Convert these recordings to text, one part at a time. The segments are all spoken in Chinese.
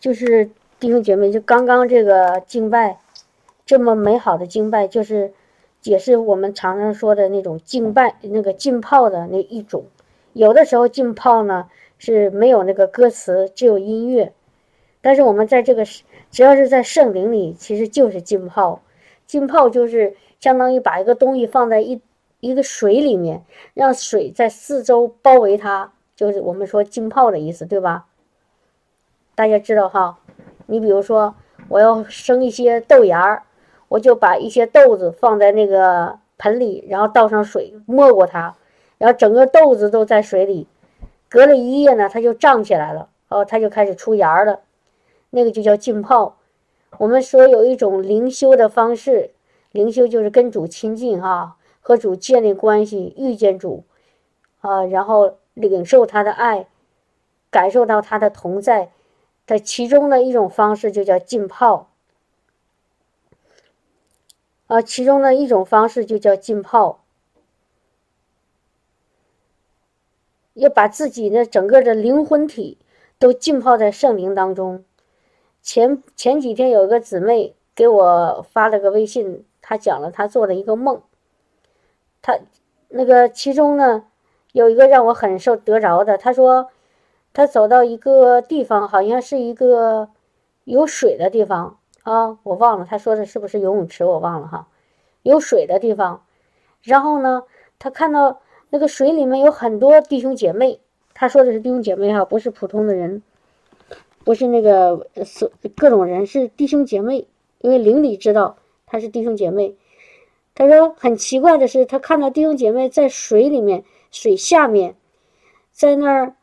就是弟兄姐妹，就刚刚这个敬拜，这么美好的敬拜，就是也是我们常常说的那种敬拜，那个浸泡的那一种。有的时候浸泡呢是没有那个歌词，只有音乐，但是我们在这个只要是在圣灵里，其实就是浸泡。浸泡就是相当于把一个东西放在一一个水里面，让水在四周包围它，就是我们说浸泡的意思，对吧？大家知道哈，你比如说我要生一些豆芽儿，我就把一些豆子放在那个盆里，然后倒上水，没过它，然后整个豆子都在水里，隔了一夜呢，它就胀起来了，哦，它就开始出芽了，那个就叫浸泡。我们说有一种灵修的方式，灵修就是跟主亲近哈，和主建立关系，遇见主，啊，然后领受他的爱，感受到他的同在。的其中的一种方式就叫浸泡，啊，其中的一种方式就叫浸泡，要把自己的整个的灵魂体都浸泡在圣灵当中。前前几天有一个姊妹给我发了个微信，她讲了她做的一个梦，她那个其中呢有一个让我很受得着的，她说。他走到一个地方，好像是一个有水的地方啊，我忘了他说的是不是游泳池，我忘了哈，有水的地方。然后呢，他看到那个水里面有很多弟兄姐妹，他说的是弟兄姐妹哈，不是普通的人，不是那个是各种人，是弟兄姐妹。因为邻里知道他是弟兄姐妹。他说很奇怪的是，他看到弟兄姐妹在水里面，水下面，在那儿。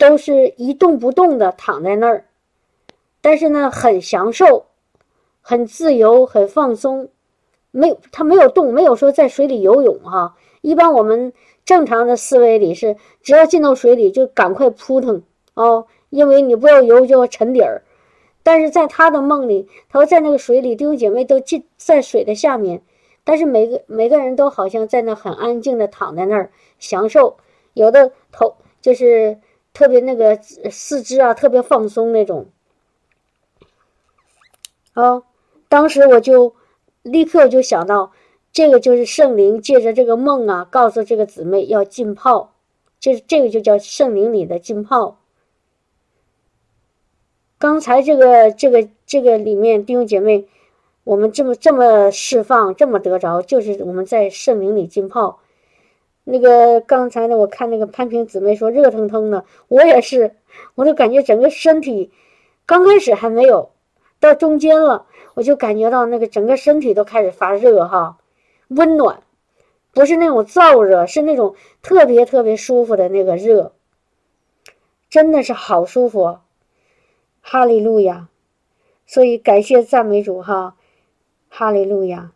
都是一动不动的躺在那儿，但是呢，很享受，很自由，很放松，没有他没有动，没有说在水里游泳哈。一般我们正常的思维里是，只要进到水里就赶快扑腾哦，因为你不要游就要沉底儿。但是在他的梦里，他说在那个水里，弟兄姐妹都进在水的下面，但是每个每个人都好像在那很安静的躺在那儿享受，有的头就是。特别那个四肢啊，特别放松那种。啊，当时我就立刻就想到，这个就是圣灵借着这个梦啊，告诉这个姊妹要浸泡，这这个就叫圣灵里的浸泡。刚才这个这个这个里面弟兄姐妹，我们这么这么释放，这么得着，就是我们在圣灵里浸泡。那个刚才呢，我看那个潘平姊妹说热腾腾的，我也是，我就感觉整个身体，刚开始还没有，到中间了，我就感觉到那个整个身体都开始发热哈，温暖，不是那种燥热，是那种特别特别舒服的那个热，真的是好舒服，哈利路亚，所以感谢赞美主哈，哈利路亚。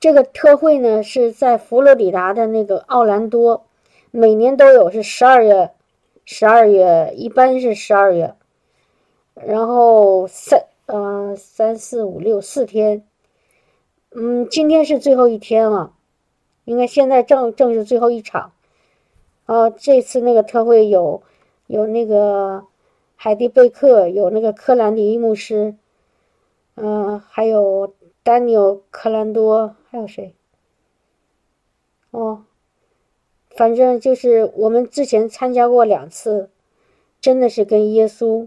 这个特会呢是在佛罗里达的那个奥兰多，每年都有，是十二月，十二月一般是十二月，然后三呃三四五六四天，嗯，今天是最后一天了，应该现在正正是最后一场，啊，这次那个特会有有那个海蒂贝克，有那个科兰迪牧师，嗯，还有。丹尼尔·克兰多还有谁？哦，反正就是我们之前参加过两次，真的是跟耶稣，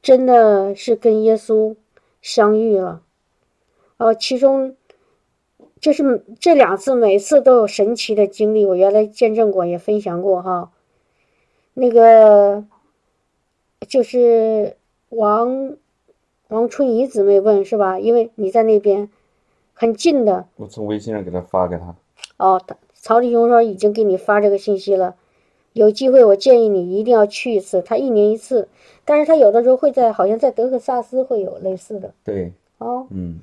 真的是跟耶稣相遇了。哦，其中就是这两次，每次都有神奇的经历。我原来见证过，也分享过哈。那个就是王。王春怡姊妹问是吧？因为你在那边很近的。我从微信上给他发给他。哦，曹弟兄说已经给你发这个信息了。有机会我建议你一定要去一次。他一年一次，但是他有的时候会在，好像在德克萨斯会有类似的。对。哦。嗯，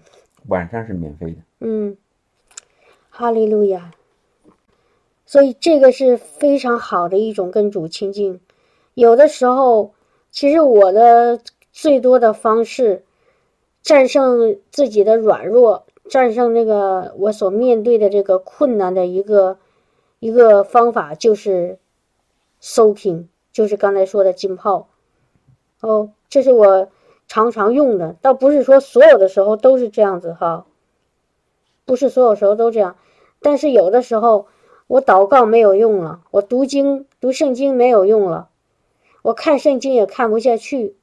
晚上是免费的。嗯，哈利路亚。所以这个是非常好的一种跟主亲近。有的时候，其实我的。最多的方式，战胜自己的软弱，战胜那个我所面对的这个困难的一个一个方法，就是 soaking，就是刚才说的浸泡。哦，这是我常常用的，倒不是说所有的时候都是这样子哈，不是所有时候都这样，但是有的时候我祷告没有用了，我读经读圣经没有用了，我看圣经也看不下去，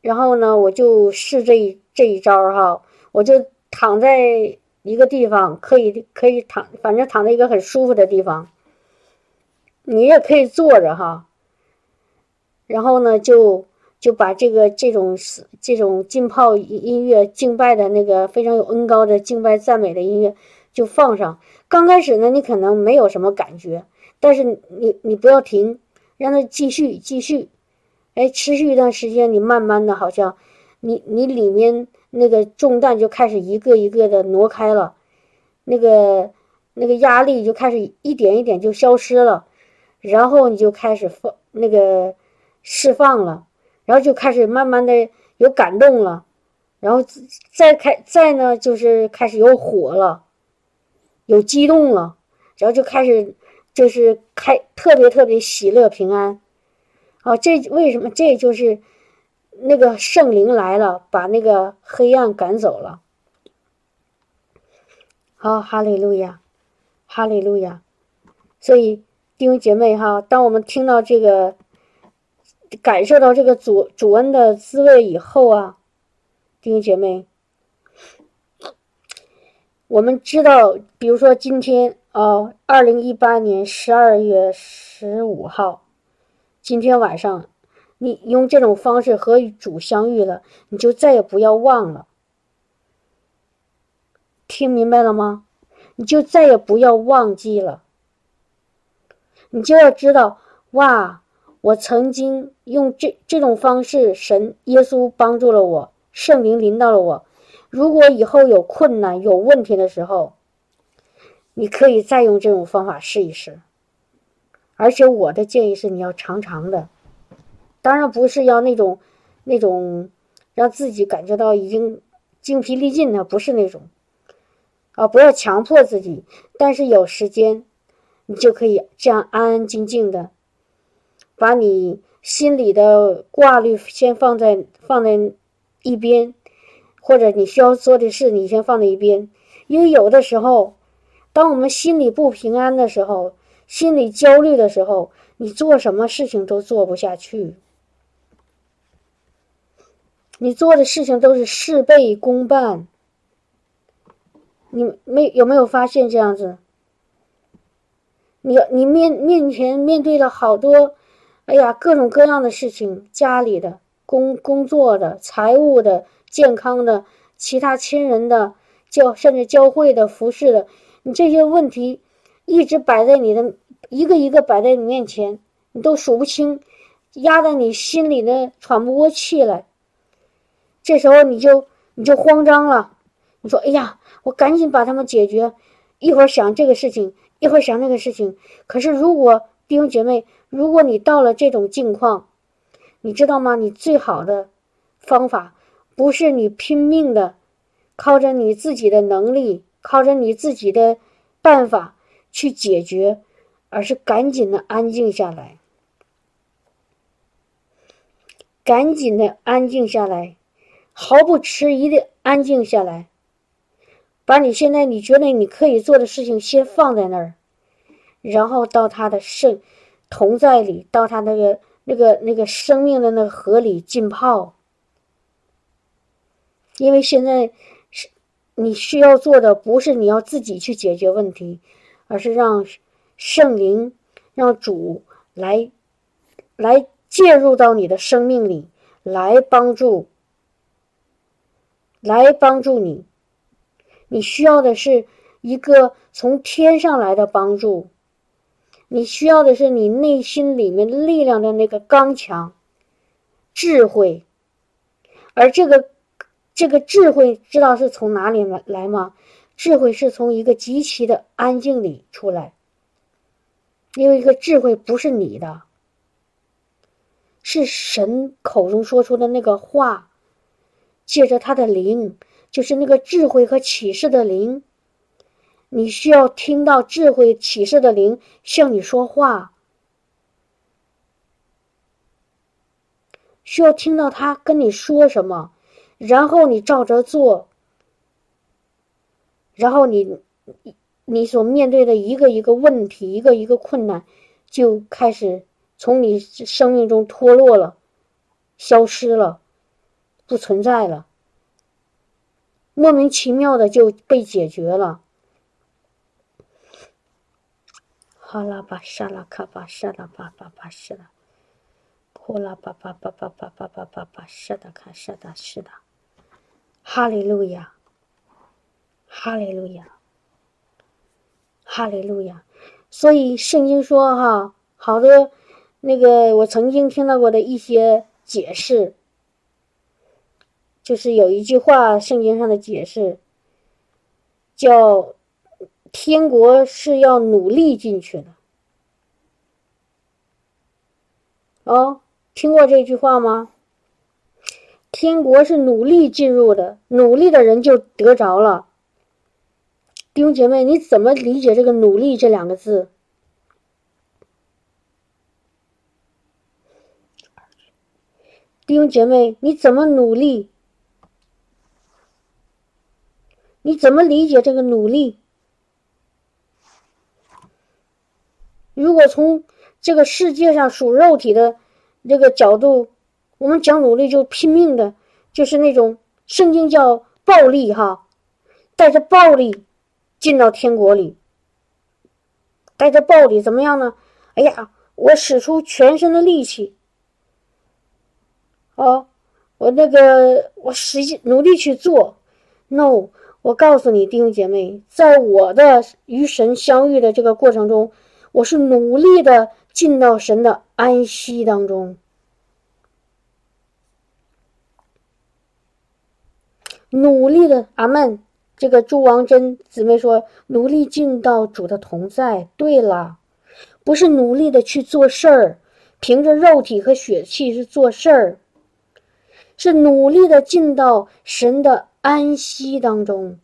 然后呢，我就试这一这一招哈，我就躺在。一个地方可以可以躺，反正躺在一个很舒服的地方。你也可以坐着哈。然后呢，就就把这个这种这种浸泡音乐、敬拜的那个非常有恩高的敬拜赞美的音乐就放上。刚开始呢，你可能没有什么感觉，但是你你不要停，让它继续继续，哎，持续一段时间，你慢慢的好像你你里面。那个重担就开始一个一个的挪开了，那个那个压力就开始一点一点就消失了，然后你就开始放那个释放了，然后就开始慢慢的有感动了，然后再开再呢就是开始有火了，有激动了，然后就开始就是开特别特别喜乐平安，啊，这为什么这就是。那个圣灵来了，把那个黑暗赶走了。好，哈利路亚，哈利路亚。所以弟兄姐妹哈，当我们听到这个，感受到这个主主恩的滋味以后啊，弟兄姐妹，我们知道，比如说今天啊，二零一八年十二月十五号，今天晚上。你用这种方式和主相遇了，你就再也不要忘了。听明白了吗？你就再也不要忘记了。你就要知道，哇，我曾经用这这种方式，神耶稣帮助了我，圣灵临到了我。如果以后有困难、有问题的时候，你可以再用这种方法试一试。而且我的建议是，你要常常的。当然不是要那种，那种让自己感觉到已经精疲力尽的，不是那种，啊，不要强迫自己。但是有时间，你就可以这样安安静静的，把你心里的挂虑先放在放在一边，或者你需要做的事，你先放在一边。因为有的时候，当我们心里不平安的时候，心里焦虑的时候，你做什么事情都做不下去。你做的事情都是事倍功半，你没有没有发现这样子？你你面面前面对了好多，哎呀，各种各样的事情，家里的、工工作的、财务的、健康的、其他亲人的教甚至教会的服饰的，你这些问题一直摆在你的一个一个摆在你面前，你都数不清，压得你心里呢喘不过气来。这时候你就你就慌张了，你说：“哎呀，我赶紧把他们解决，一会儿想这个事情，一会儿想那个事情。”可是如果弟兄姐妹，如果你到了这种境况，你知道吗？你最好的方法不是你拼命的靠着你自己的能力，靠着你自己的办法去解决，而是赶紧的安静下来，赶紧的安静下来。毫不迟疑的安静下来，把你现在你觉得你可以做的事情先放在那儿，然后到他的圣同在里，到他那个那个那个生命的那个河里浸泡。因为现在是你需要做的，不是你要自己去解决问题，而是让圣灵、让主来来介入到你的生命里，来帮助。来帮助你，你需要的是一个从天上来的帮助，你需要的是你内心里面力量的那个刚强、智慧，而这个这个智慧知道是从哪里来来吗？智慧是从一个极其的安静里出来，因为一个智慧不是你的，是神口中说出的那个话。借着他的灵，就是那个智慧和启示的灵，你需要听到智慧启示的灵向你说话。需要听到他跟你说什么，然后你照着做，然后你你所面对的一个一个问题，一个一个困难，就开始从你生命中脱落了，消失了，不存在了，莫名其妙的就被解决了。哈拉巴沙拉卡巴沙拉巴巴巴沙拉，呼啦巴巴巴巴巴巴巴巴巴沙达卡沙的是的，哈利路亚，哈利路亚，哈利路亚。所以圣经说哈，好多那个我曾经听到过的一些解释，就是有一句话，圣经上的解释叫。天国是要努力进去的，哦，听过这句话吗？天国是努力进入的，努力的人就得着了。弟兄姐妹，你怎么理解这个“努力”这两个字？弟兄姐妹，你怎么努力？你怎么理解这个努力？如果从这个世界上属肉体的这个角度，我们讲努力就拼命的，就是那种圣经叫暴力哈，带着暴力进到天国里，带着暴力怎么样呢？哎呀，我使出全身的力气，哦，我那个我使劲努力去做。No，我告诉你弟兄姐妹，在我的与神相遇的这个过程中。我是努力的进到神的安息当中，努力的阿门。这个朱王珍姊妹说，努力进到主的同在。对了，不是努力的去做事儿，凭着肉体和血气是做事儿，是努力的进到神的安息当中，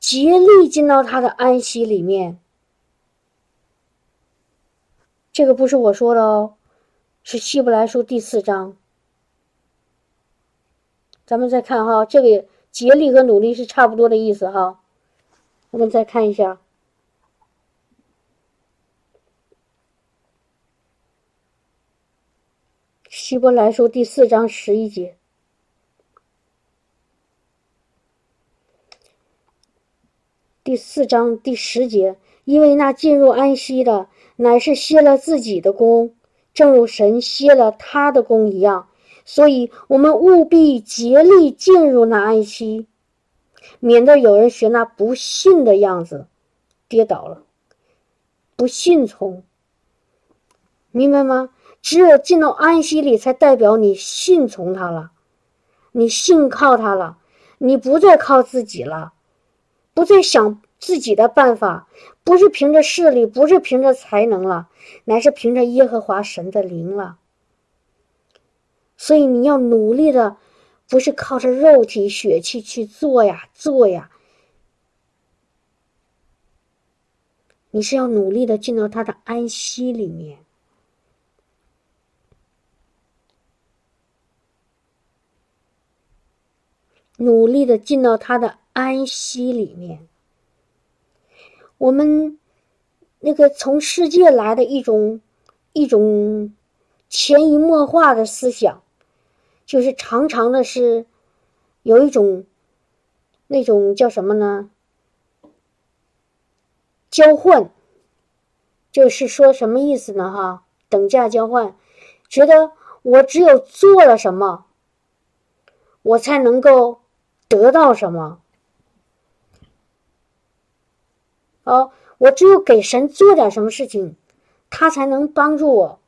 竭力进到他的安息里面。这个不是我说的哦，是希伯来书第四章。咱们再看哈，这个竭力和努力是差不多的意思哈。我们再看一下，希伯来书第四章十一节，第四章第十节，因为那进入安息的。乃是歇了自己的功，正如神歇了他的功一样。所以，我们务必竭力进入那安息，免得有人学那不信的样子，跌倒了。不信从，明白吗？只有进到安息里，才代表你信从他了，你信靠他了，你不再靠自己了，不再想。自己的办法不是凭着势力，不是凭着才能了，乃是凭着耶和华神的灵了。所以你要努力的，不是靠着肉体血气去做呀做呀，你是要努力的进到他的安息里面，努力的进到他的安息里面。我们那个从世界来的一种一种潜移默化的思想，就是常常的是有一种那种叫什么呢？交换，就是说什么意思呢？哈，等价交换，觉得我只有做了什么，我才能够得到什么。哦，我只有给神做点什么事情，他才能帮助我，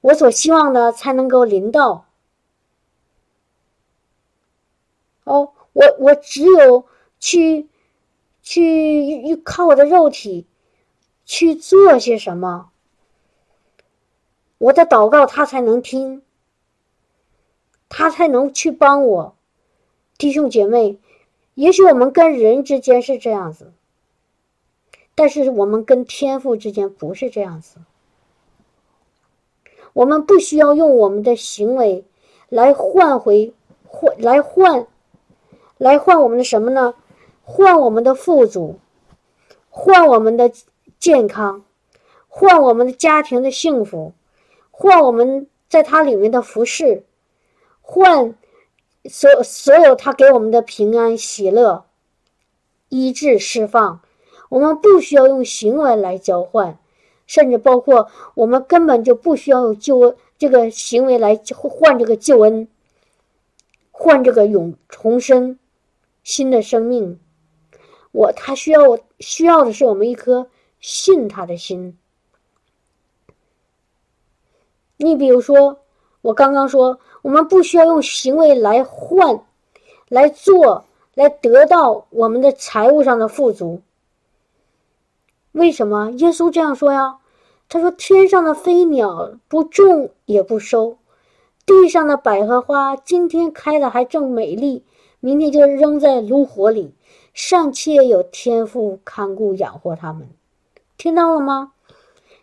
我所希望的才能够临到。哦，我我只有去去靠我的肉体去做些什么，我的祷告他才能听，他才能去帮我。弟兄姐妹，也许我们跟人之间是这样子。但是我们跟天赋之间不是这样子，我们不需要用我们的行为来换回换来换来换我们的什么呢？换我们的富足，换我们的健康，换我们的家庭的幸福，换我们在它里面的服饰，换所所有他给我们的平安、喜乐、医治、释放。我们不需要用行为来交换，甚至包括我们根本就不需要用救这个行为来换这个救恩，换这个永重生新的生命。我他需要我需要的是我们一颗信他的心。你比如说，我刚刚说，我们不需要用行为来换，来做，来得到我们的财务上的富足。为什么耶稣这样说呀？他说：“天上的飞鸟不种也不收，地上的百合花今天开的还正美丽，明天就扔在炉火里，尚且有天父看顾养活它们。听到了吗？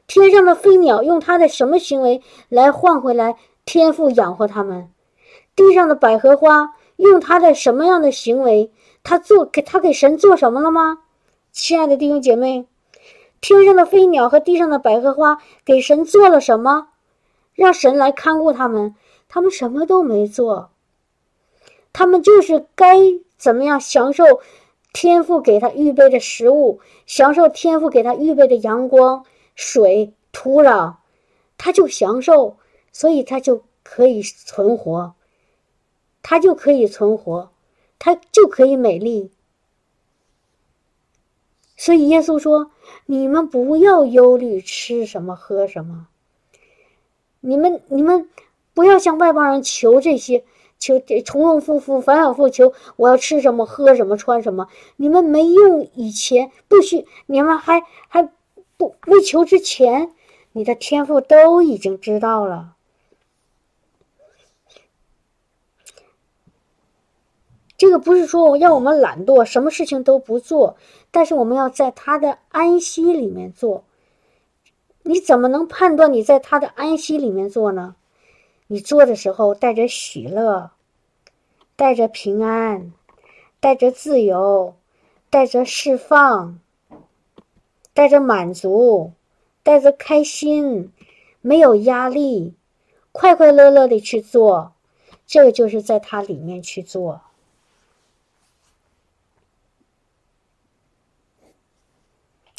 天上的飞鸟用它的什么行为来换回来天父养活他们？地上的百合花用它的什么样的行为？他做给他给神做什么了吗？亲爱的弟兄姐妹。”天上的飞鸟和地上的百合花给神做了什么？让神来看顾他们，他们什么都没做。他们就是该怎么样享受天赋给他预备的食物，享受天赋给他预备的阳光、水、土壤，他就享受，所以他就可以存活，他就可以存活，他就可以美丽。所以耶稣说：“你们不要忧虑吃什么喝什么。你们你们不要向外邦人求这些，求重重复复、反反复求。我要吃什么喝什么穿什么。你们没用以前不需，你们还还不未求之前，你的天赋都已经知道了。”这个不是说让我们懒惰，什么事情都不做，但是我们要在他的安息里面做。你怎么能判断你在他的安息里面做呢？你做的时候带着喜乐，带着平安，带着自由，带着释放，带着满足，带着开心，没有压力，快快乐乐的去做，这个就是在他里面去做。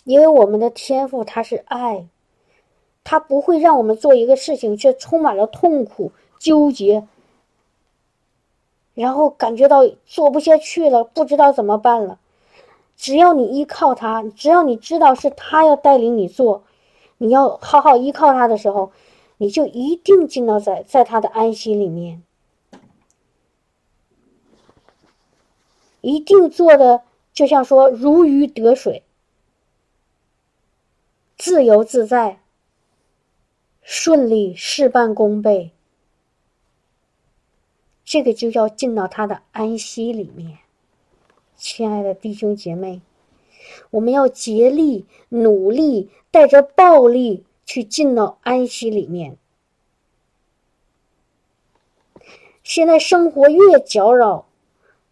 因为我们的天赋它是爱，它不会让我们做一个事情却充满了痛苦、纠结，然后感觉到做不下去了，不知道怎么办了。只要你依靠他，只要你知道是他要带领你做，你要好好依靠他的时候，你就一定进到在在他的安息里面，一定做的就像说如鱼得水。自由自在，顺利事半功倍，这个就要进到他的安息里面。亲爱的弟兄姐妹，我们要竭力努力，带着暴力去进到安息里面。现在生活越搅扰，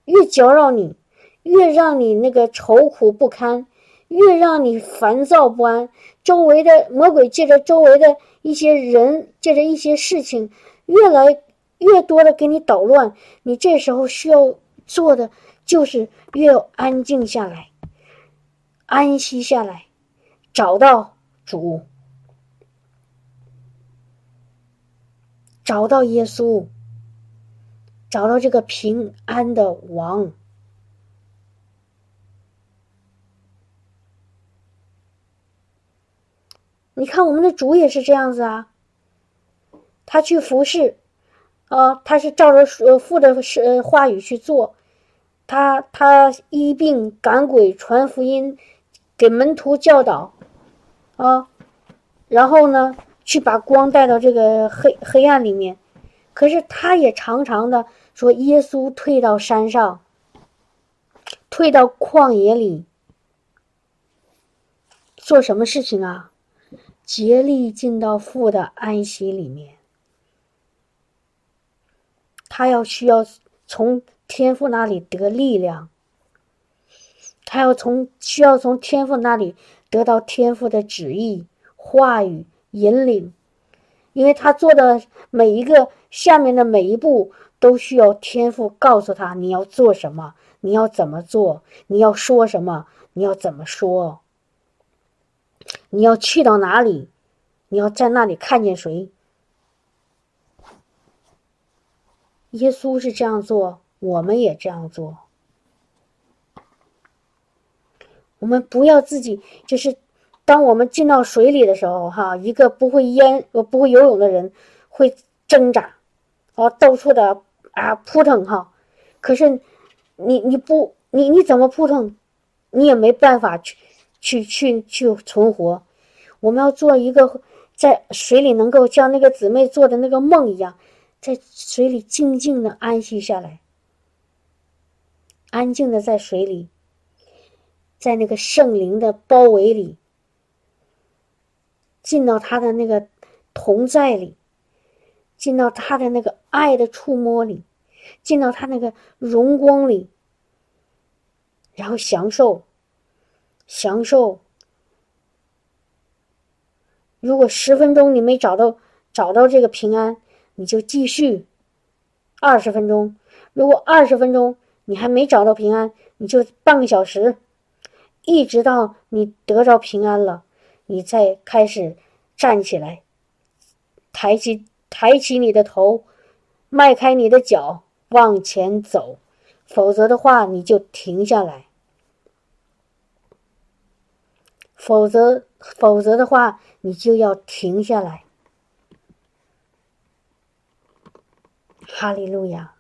越搅扰你，越让你那个愁苦不堪。越让你烦躁不安，周围的魔鬼借着周围的一些人，借着一些事情，越来越多的给你捣乱。你这时候需要做的就是越安静下来，安息下来，找到主，找到耶稣，找到这个平安的王。你看，我们的主也是这样子啊。他去服侍，啊，他是照着父的是话语去做。他他医病赶鬼传福音，给门徒教导，啊，然后呢，去把光带到这个黑黑暗里面。可是他也常常的说，耶稣退到山上，退到旷野里，做什么事情啊？竭力进到父的安息里面。他要需要从天父那里得力量，他要从需要从天父那里得到天父的旨意、话语引领，因为他做的每一个下面的每一步都需要天父告诉他你要做什么，你要怎么做，你要说什么，你要怎么说，你要去到哪里，你要在那里看见谁。耶稣是这样做，我们也这样做。我们不要自己，就是当我们进到水里的时候，哈，一个不会淹、呃不会游泳的人会挣扎，哦，到处的啊扑腾哈。可是你你不你你怎么扑腾，你也没办法去去去去存活。我们要做一个在水里能够像那个姊妹做的那个梦一样。在水里静静的安息下来，安静的在水里，在那个圣灵的包围里，进到他的那个同在里，进到他的那个爱的触摸里，进到他那个荣光里，然后享受，享受。如果十分钟你没找到找到这个平安。你就继续二十分钟，如果二十分钟你还没找到平安，你就半个小时，一直到你得着平安了，你再开始站起来，抬起抬起你的头，迈开你的脚往前走，否则的话你就停下来，否则否则的话你就要停下来。哈利路亚，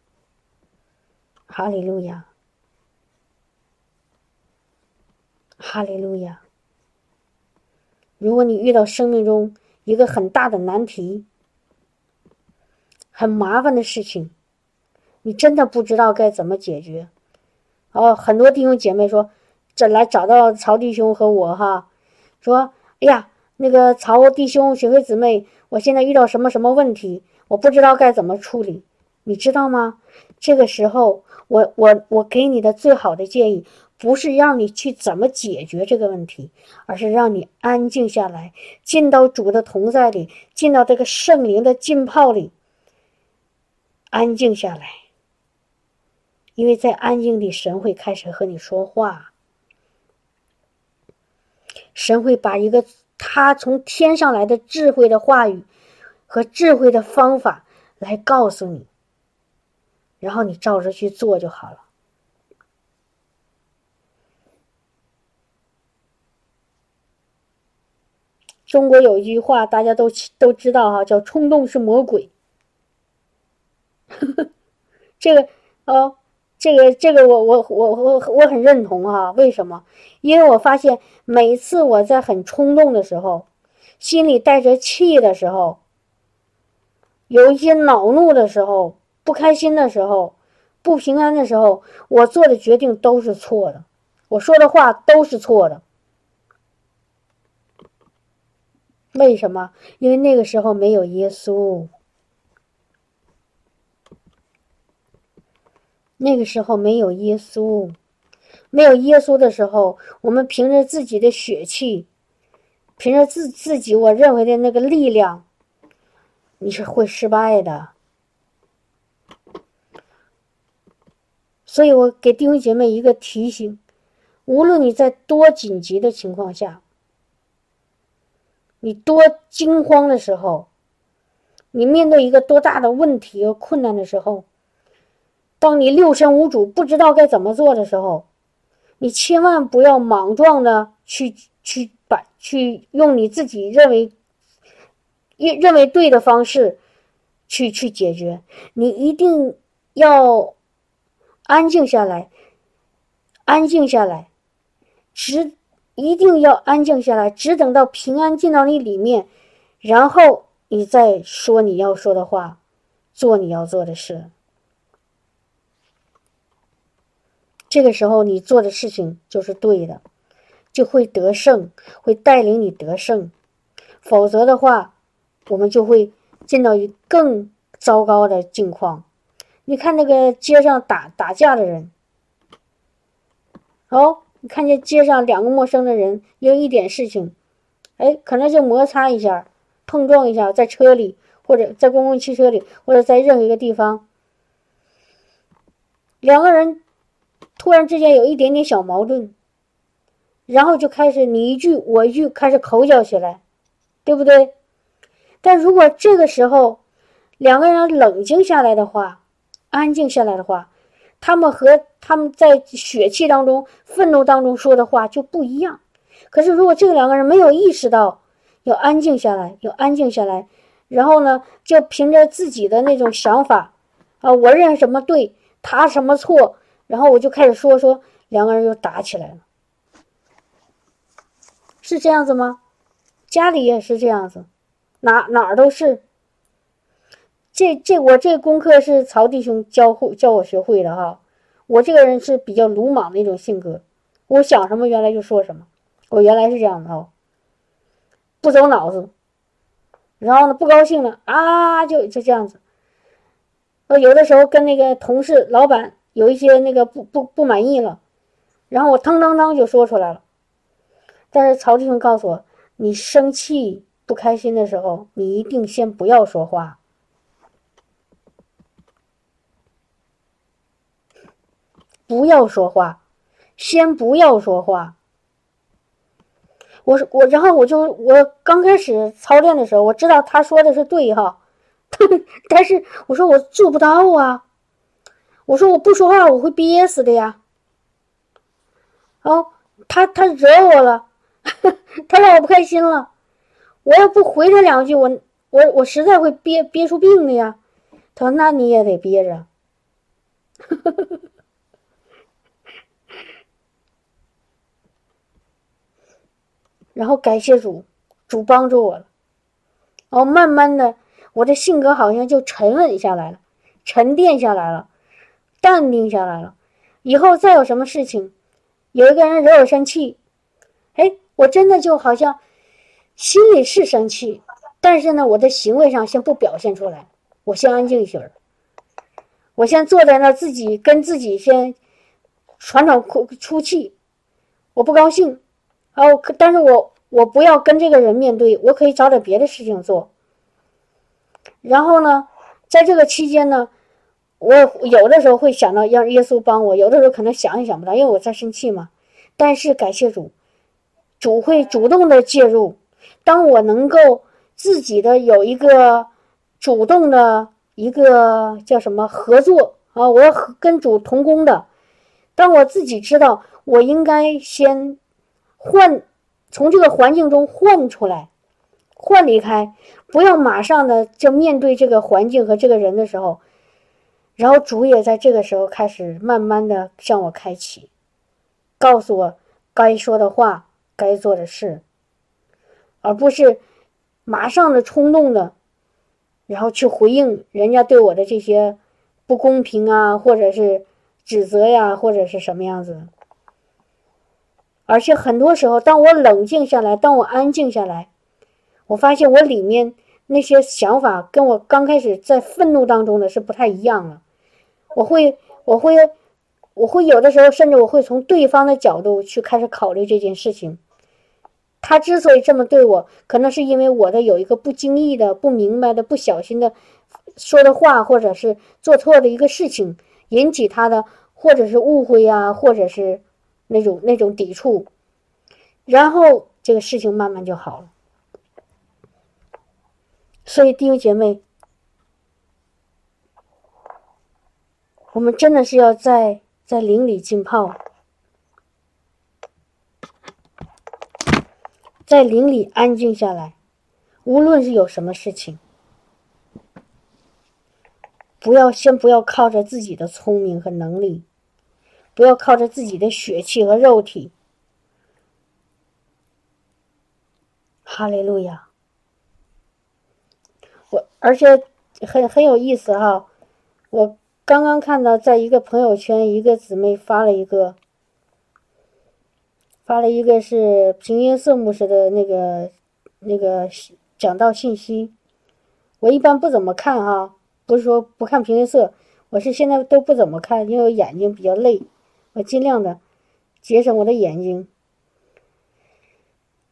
哈利路亚，哈利路亚。如果你遇到生命中一个很大的难题、很麻烦的事情，你真的不知道该怎么解决。哦，很多弟兄姐妹说，这来找到曹弟兄和我哈，说：“哎呀，那个曹弟兄、学会姊妹，我现在遇到什么什么问题，我不知道该怎么处理。”你知道吗？这个时候，我我我给你的最好的建议，不是让你去怎么解决这个问题，而是让你安静下来，进到主的同在里，进到这个圣灵的浸泡里，安静下来。因为在安静里，神会开始和你说话，神会把一个他从天上来的智慧的话语和智慧的方法来告诉你。然后你照着去做就好了。中国有一句话，大家都都知道哈，叫“冲动是魔鬼”。这个哦，这个这个，我我我我我很认同哈。为什么？因为我发现每次我在很冲动的时候，心里带着气的时候，有一些恼怒的时候。不开心的时候，不平安的时候，我做的决定都是错的，我说的话都是错的。为什么？因为那个时候没有耶稣，那个时候没有耶稣，没有耶稣的时候，我们凭着自己的血气，凭着自自己我认为的那个力量，你是会失败的。所以我给弟兄姐妹一个提醒：无论你在多紧急的情况下，你多惊慌的时候，你面对一个多大的问题和困难的时候，当你六神无主、不知道该怎么做的时候，你千万不要莽撞的去去把去用你自己认为认认为对的方式去去解决，你一定要。安静下来，安静下来，只一定要安静下来，只等到平安进到你里面，然后你再说你要说的话，做你要做的事。这个时候你做的事情就是对的，就会得胜，会带领你得胜，否则的话，我们就会进到一更糟糕的境况。你看那个街上打打架的人，哦，你看见街上两个陌生的人因为一点事情，哎，可能就摩擦一下、碰撞一下，在车里或者在公共汽车里或者在任何一个地方，两个人突然之间有一点点小矛盾，然后就开始你一句我一句开始口角起来，对不对？但如果这个时候两个人冷静下来的话，安静下来的话，他们和他们在血气当中、愤怒当中说的话就不一样。可是，如果这两个人没有意识到要安静下来，要安静下来，然后呢，就凭着自己的那种想法，啊，我认什么对，他什么错，然后我就开始说说，两个人又打起来了，是这样子吗？家里也是这样子，哪哪都是。这这我这功课是曹弟兄教会教我学会的哈，我这个人是比较鲁莽的一种性格，我想什么原来就说什么，我原来是这样的哈，不走脑子，然后呢不高兴了啊就就这样子，呃有的时候跟那个同事老板有一些那个不不不满意了，然后我腾腾腾就说出来了，但是曹弟兄告诉我，你生气不开心的时候，你一定先不要说话。不要说话，先不要说话。我说我，然后我就我刚开始操练的时候，我知道他说的是对哈，但是我说我做不到啊。我说我不说话我会憋死的呀。哦，他他惹我了，他让我不开心了，我要不回他两句，我我我实在会憋憋出病的呀。他说那你也得憋着。然后感谢主，主帮助我了。然后慢慢的，我的性格好像就沉稳下来了，沉淀下来了，淡定下来了。以后再有什么事情，有一个人惹我生气，哎，我真的就好像心里是生气，但是呢，我的行为上先不表现出来，我先安静一会儿，我先坐在那自己跟自己先喘喘哭出气，我不高兴。哦，可但是我我不要跟这个人面对，我可以找点别的事情做。然后呢，在这个期间呢，我有的时候会想到让耶稣帮我，有的时候可能想也想不到，因为我在生气嘛。但是感谢主，主会主动的介入。当我能够自己的有一个主动的一个叫什么合作啊，我要跟主同工的。当我自己知道我应该先。换，从这个环境中换出来，换离开，不要马上的就面对这个环境和这个人的时候，然后主也在这个时候开始慢慢的向我开启，告诉我该说的话，该做的事，而不是马上的冲动的，然后去回应人家对我的这些不公平啊，或者是指责呀，或者是什么样子。而且很多时候，当我冷静下来，当我安静下来，我发现我里面那些想法跟我刚开始在愤怒当中的是不太一样了。我会，我会，我会有的时候，甚至我会从对方的角度去开始考虑这件事情。他之所以这么对我，可能是因为我的有一个不经意的、不明白的、不小心的说的话，或者是做错的一个事情，引起他的，或者是误会啊，或者是。那种那种抵触，然后这个事情慢慢就好了。所以弟兄姐妹，我们真的是要在在灵里浸泡，在灵里安静下来。无论是有什么事情，不要先不要靠着自己的聪明和能力。不要靠着自己的血气和肉体，哈利路亚！而且很很有意思哈，我刚刚看到在一个朋友圈，一个姊妹发了一个，发了一个是平约瑟牧师的那个那个讲道信息，我一般不怎么看哈，不是说不看平黑色，我是现在都不怎么看，因为眼睛比较累，我尽量的节省我的眼睛。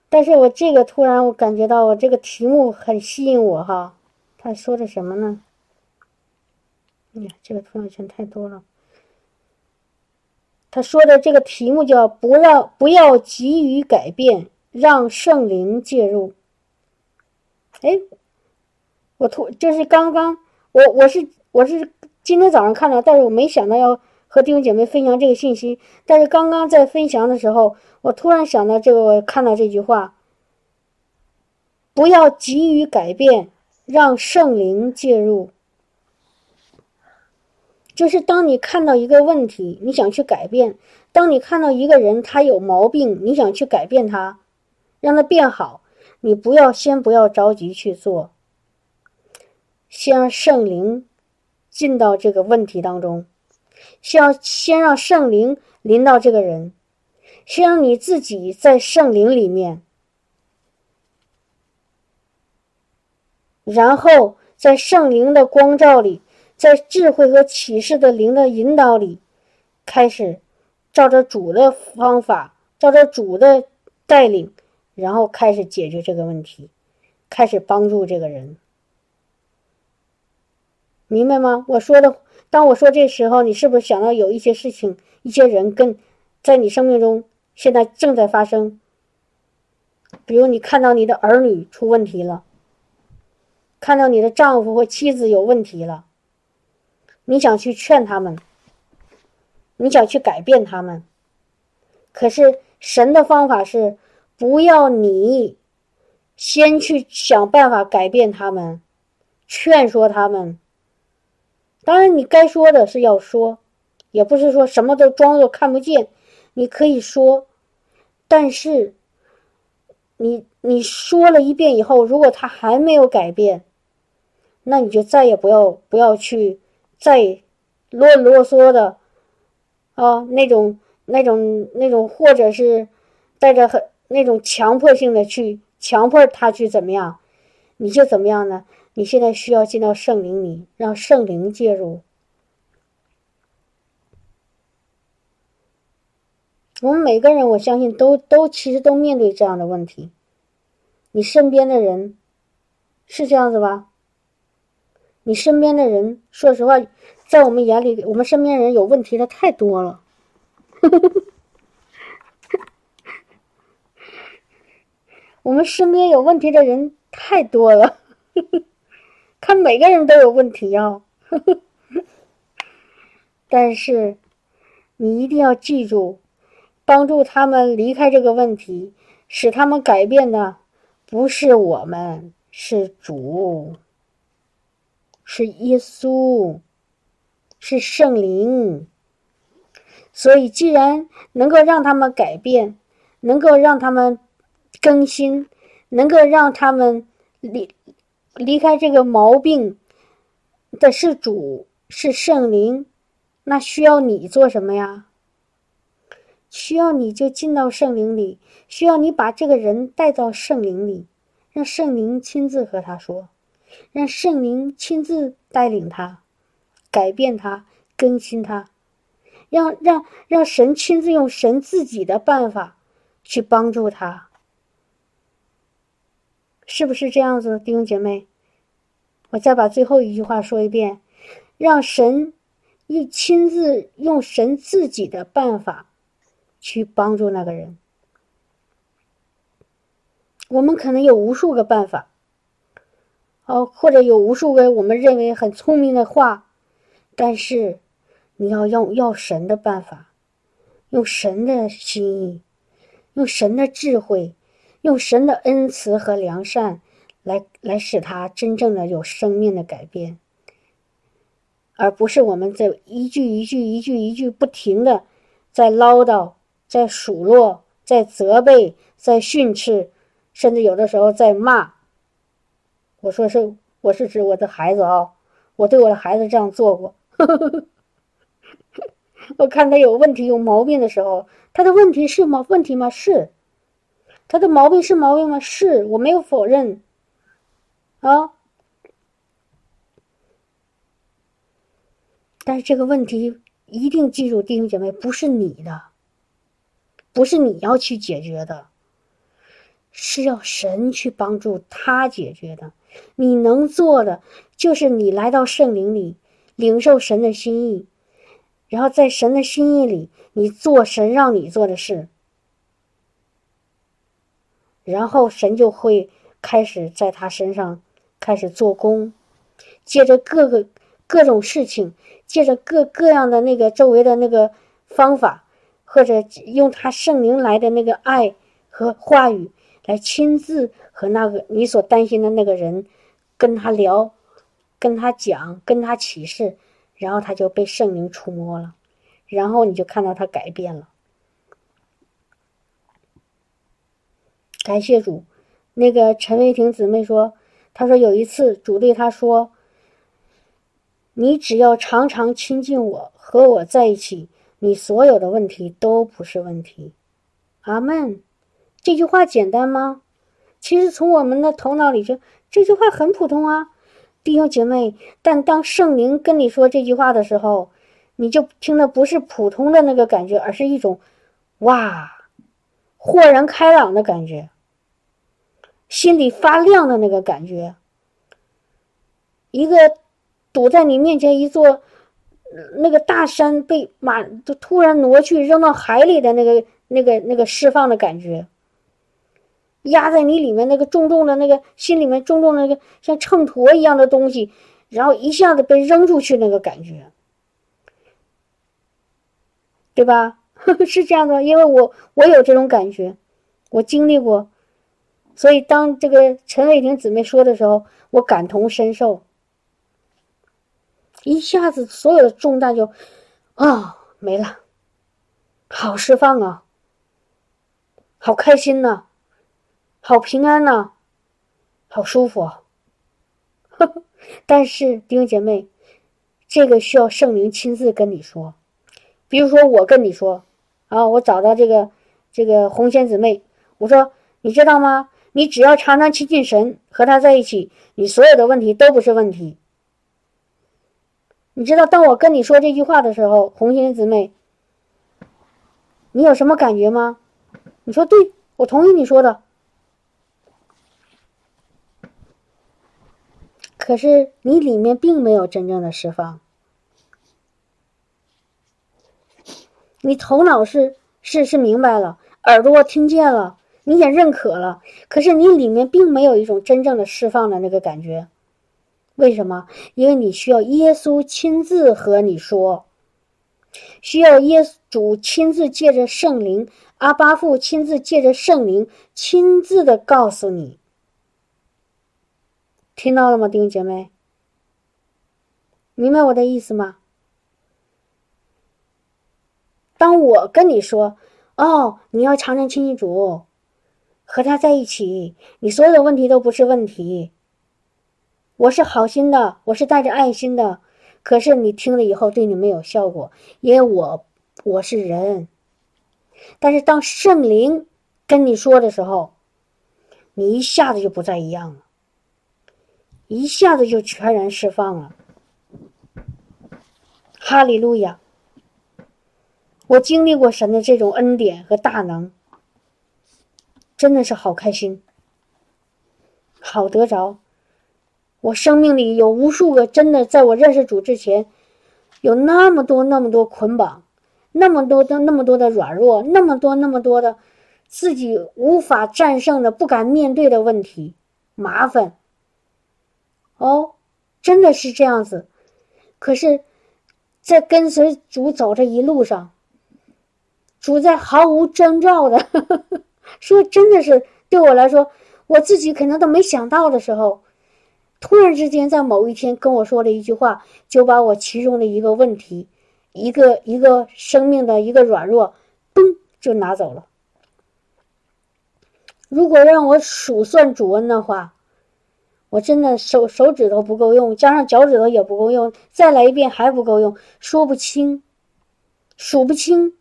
但是我这个突然我感觉到我这个题目很吸引我哈，他说的什么呢？哎呀，这个朋友圈太多了。他说的这个题目叫“不让不要急于改变，让圣灵介入”。哎，我突就是刚刚我我是我是今天早上看到，但是我没想到要和弟兄姐妹分享这个信息。但是刚刚在分享的时候。我突然想到这个，我看到这句话：“不要急于改变，让圣灵介入。”就是当你看到一个问题，你想去改变；当你看到一个人他有毛病，你想去改变他，让他变好，你不要先不要着急去做，先让圣灵进到这个问题当中，先要先让圣灵临到这个人。先让你自己在圣灵里面，然后在圣灵的光照里，在智慧和启示的灵的引导里，开始照着主的方法，照着主的带领，然后开始解决这个问题，开始帮助这个人，明白吗？我说的，当我说这时候，你是不是想到有一些事情、一些人跟在你生命中？现在正在发生，比如你看到你的儿女出问题了，看到你的丈夫或妻子有问题了，你想去劝他们，你想去改变他们，可是神的方法是不要你先去想办法改变他们，劝说他们。当然，你该说的是要说，也不是说什么都装作看不见，你可以说。但是，你你说了一遍以后，如果他还没有改变，那你就再也不要不要去再啰里啰嗦的啊那种那种那种，或者是带着很那种强迫性的去强迫他去怎么样，你就怎么样呢？你现在需要进到圣灵里，让圣灵介入。我们每个人，我相信都都其实都面对这样的问题。你身边的人是这样子吧？你身边的人，说实话，在我们眼里，我们身边人有问题的太多了。我们身边有问题的人太多了，看每个人都有问题啊。但是你一定要记住。帮助他们离开这个问题，使他们改变的不是我们，是主，是耶稣，是圣灵。所以，既然能够让他们改变，能够让他们更新，能够让他们离离开这个毛病的是主，是圣灵，那需要你做什么呀？需要你就进到圣灵里，需要你把这个人带到圣灵里，让圣灵亲自和他说，让圣灵亲自带领他，改变他，更新他，让让让神亲自用神自己的办法去帮助他，是不是这样子，弟兄姐妹？我再把最后一句话说一遍，让神一亲自用神自己的办法。去帮助那个人，我们可能有无数个办法，哦，或者有无数个我们认为很聪明的话，但是你要用要神的办法，用神的心意，用神的智慧，用神的恩慈和良善，来来使他真正的有生命的改变，而不是我们在一句一句一句一句不停的在唠叨。在数落，在责备，在训斥，甚至有的时候在骂。我说是，我是指我的孩子啊，我对我的孩子这样做过。我看他有问题、有毛病的时候，他的问题是吗？问题吗？是。他的毛病是毛病吗？是我没有否认啊。但是这个问题一定记住，弟兄姐妹，不是你的，不是你要去解决的，是要神去帮助他解决的。你能做的就是你来到圣灵里，领受神的心意，然后在神的心意里，你做神让你做的事，然后神就会开始在他身上开始做工，借着各个各种事情。借着各各样的那个周围的那个方法，或者用他圣灵来的那个爱和话语，来亲自和那个你所担心的那个人跟他聊，跟他讲，跟他启示，然后他就被圣灵触摸了，然后你就看到他改变了。感谢主，那个陈伟婷姊妹说，她说有一次主对她说。你只要常常亲近我，和我在一起，你所有的问题都不是问题。阿门。这句话简单吗？其实从我们的头脑里说，这句话很普通啊，弟兄姐妹。但当圣灵跟你说这句话的时候，你就听的不是普通的那个感觉，而是一种哇，豁然开朗的感觉，心里发亮的那个感觉，一个。堵在你面前一座那个大山被马都突然挪去扔到海里的那个那个那个释放的感觉，压在你里面那个重重的那个心里面重重的那个像秤砣一样的东西，然后一下子被扔出去那个感觉，对吧？是这样的，因为我我有这种感觉，我经历过，所以当这个陈伟霆姊妹说的时候，我感同身受。一下子，所有的重担就啊没了，好释放啊，好开心呐，好平安呐，好舒服。啊。但是弟兄姐妹，这个需要圣灵亲自跟你说。比如说，我跟你说啊，我找到这个这个红仙姊妹，我说你知道吗？你只要常常亲近神，和他在一起，你所有的问题都不是问题。你知道，当我跟你说这句话的时候，红心姊妹，你有什么感觉吗？你说对，我同意你说的。可是你里面并没有真正的释放，你头脑是是是明白了，耳朵听见了，你也认可了，可是你里面并没有一种真正的释放的那个感觉。为什么？因为你需要耶稣亲自和你说，需要耶主亲自借着圣灵，阿巴父亲自借着圣灵亲自的告诉你，听到了吗，弟兄姐妹？明白我的意思吗？当我跟你说，哦，你要常常亲近主，和他在一起，你所有的问题都不是问题。我是好心的，我是带着爱心的，可是你听了以后对你没有效果，因为我我是人。但是当圣灵跟你说的时候，你一下子就不再一样了，一下子就全然释放了。哈利路亚！我经历过神的这种恩典和大能，真的是好开心，好得着。我生命里有无数个真的，在我认识主之前，有那么多那么多捆绑，那么多的那么多的软弱，那么多那么多的自己无法战胜的、不敢面对的问题、麻烦。哦，真的是这样子。可是，在跟随主走这一路上，主在毫无征兆的 说，真的是对我来说，我自己可能都没想到的时候。突然之间，在某一天跟我说了一句话，就把我其中的一个问题，一个一个生命的一个软弱，嘣就拿走了。如果让我数算主恩的话，我真的手手指头不够用，加上脚趾头也不够用，再来一遍还不够用，说不清，数不清，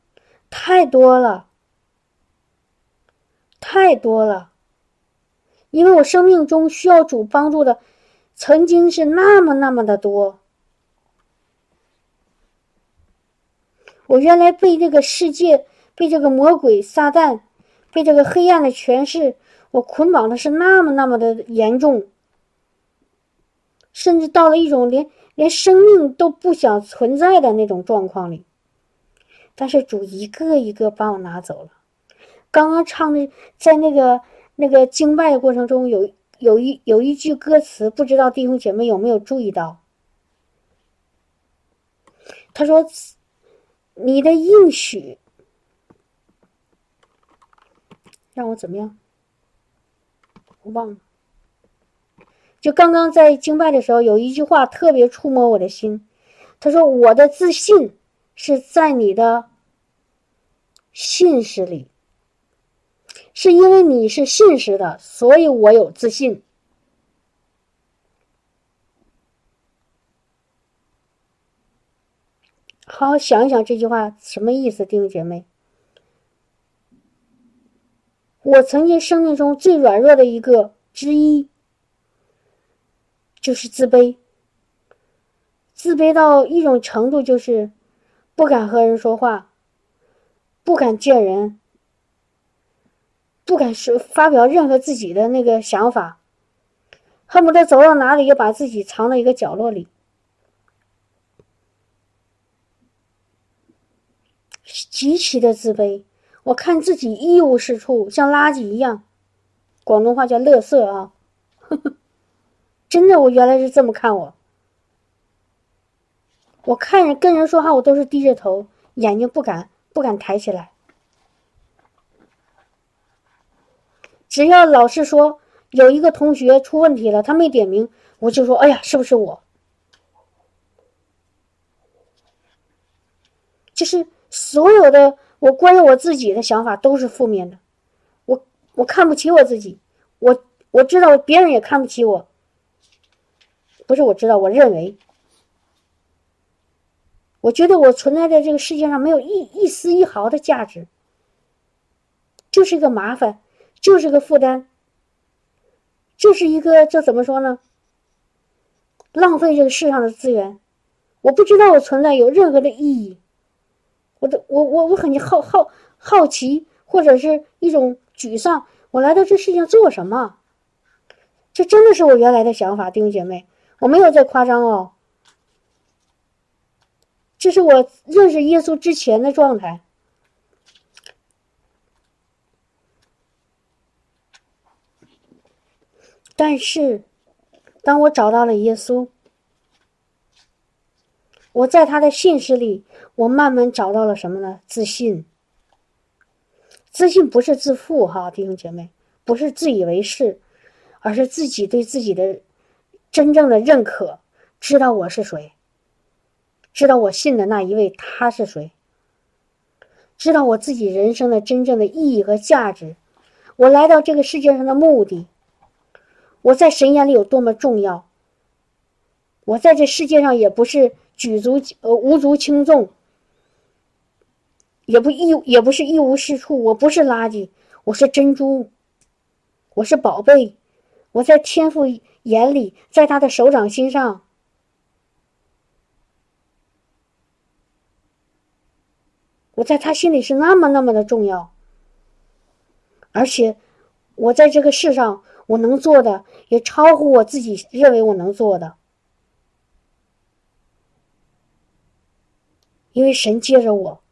太多了。太多了。因为我生命中需要主帮助的，曾经是那么那么的多。我原来被这个世界、被这个魔鬼撒旦、被这个黑暗的权势，我捆绑的是那么那么的严重，甚至到了一种连连生命都不想存在的那种状况里。但是主一个一个把我拿走了。刚刚唱的在那个。那个敬拜的过程中，有有一有一句歌词，不知道弟兄姐妹有没有注意到？他说：“你的应许让我怎么样？我忘了。就刚刚在敬拜的时候，有一句话特别触摸我的心。他说：‘我的自信是在你的信实里。’”是因为你是信实的，所以我有自信。好好想一想这句话什么意思，弟兄姐妹。我曾经生命中最软弱的一个之一，就是自卑。自卑到一种程度，就是不敢和人说话，不敢见人。不敢说发表任何自己的那个想法，恨不得走到哪里也把自己藏在一个角落里，极其的自卑。我看自己一无是处，像垃圾一样，广东话叫“乐色”啊。真的，我原来是这么看我。我看人跟人说话，我都是低着头，眼睛不敢不敢抬起来。只要老师说有一个同学出问题了，他没点名，我就说：“哎呀，是不是我？”就是所有的我关于我自己的想法都是负面的，我我看不起我自己，我我知道别人也看不起我，不是我知道，我认为，我觉得我存在在这个世界上没有一一丝一毫的价值，就是一个麻烦。就是个负担，就是一个这怎么说呢？浪费这个世上的资源，我不知道我存在有任何的意义。我的我我我很好好好奇，或者是一种沮丧。我来到这世界上做什么？这真的是我原来的想法，弟兄姐妹，我没有在夸张哦。这是我认识耶稣之前的状态。但是，当我找到了耶稣，我在他的信实里，我慢慢找到了什么呢？自信。自信不是自负，哈，弟兄姐妹，不是自以为是，而是自己对自己的真正的认可，知道我是谁，知道我信的那一位他是谁，知道我自己人生的真正的意义和价值，我来到这个世界上的目的。我在神眼里有多么重要？我在这世界上也不是举足呃无足轻重，也不一也不是一无是处。我不是垃圾，我是珍珠，我是宝贝。我在天父眼里，在他的手掌心上，我在他心里是那么那么的重要。而且，我在这个世上。我能做的也超乎我自己认为我能做的，因为神接着我，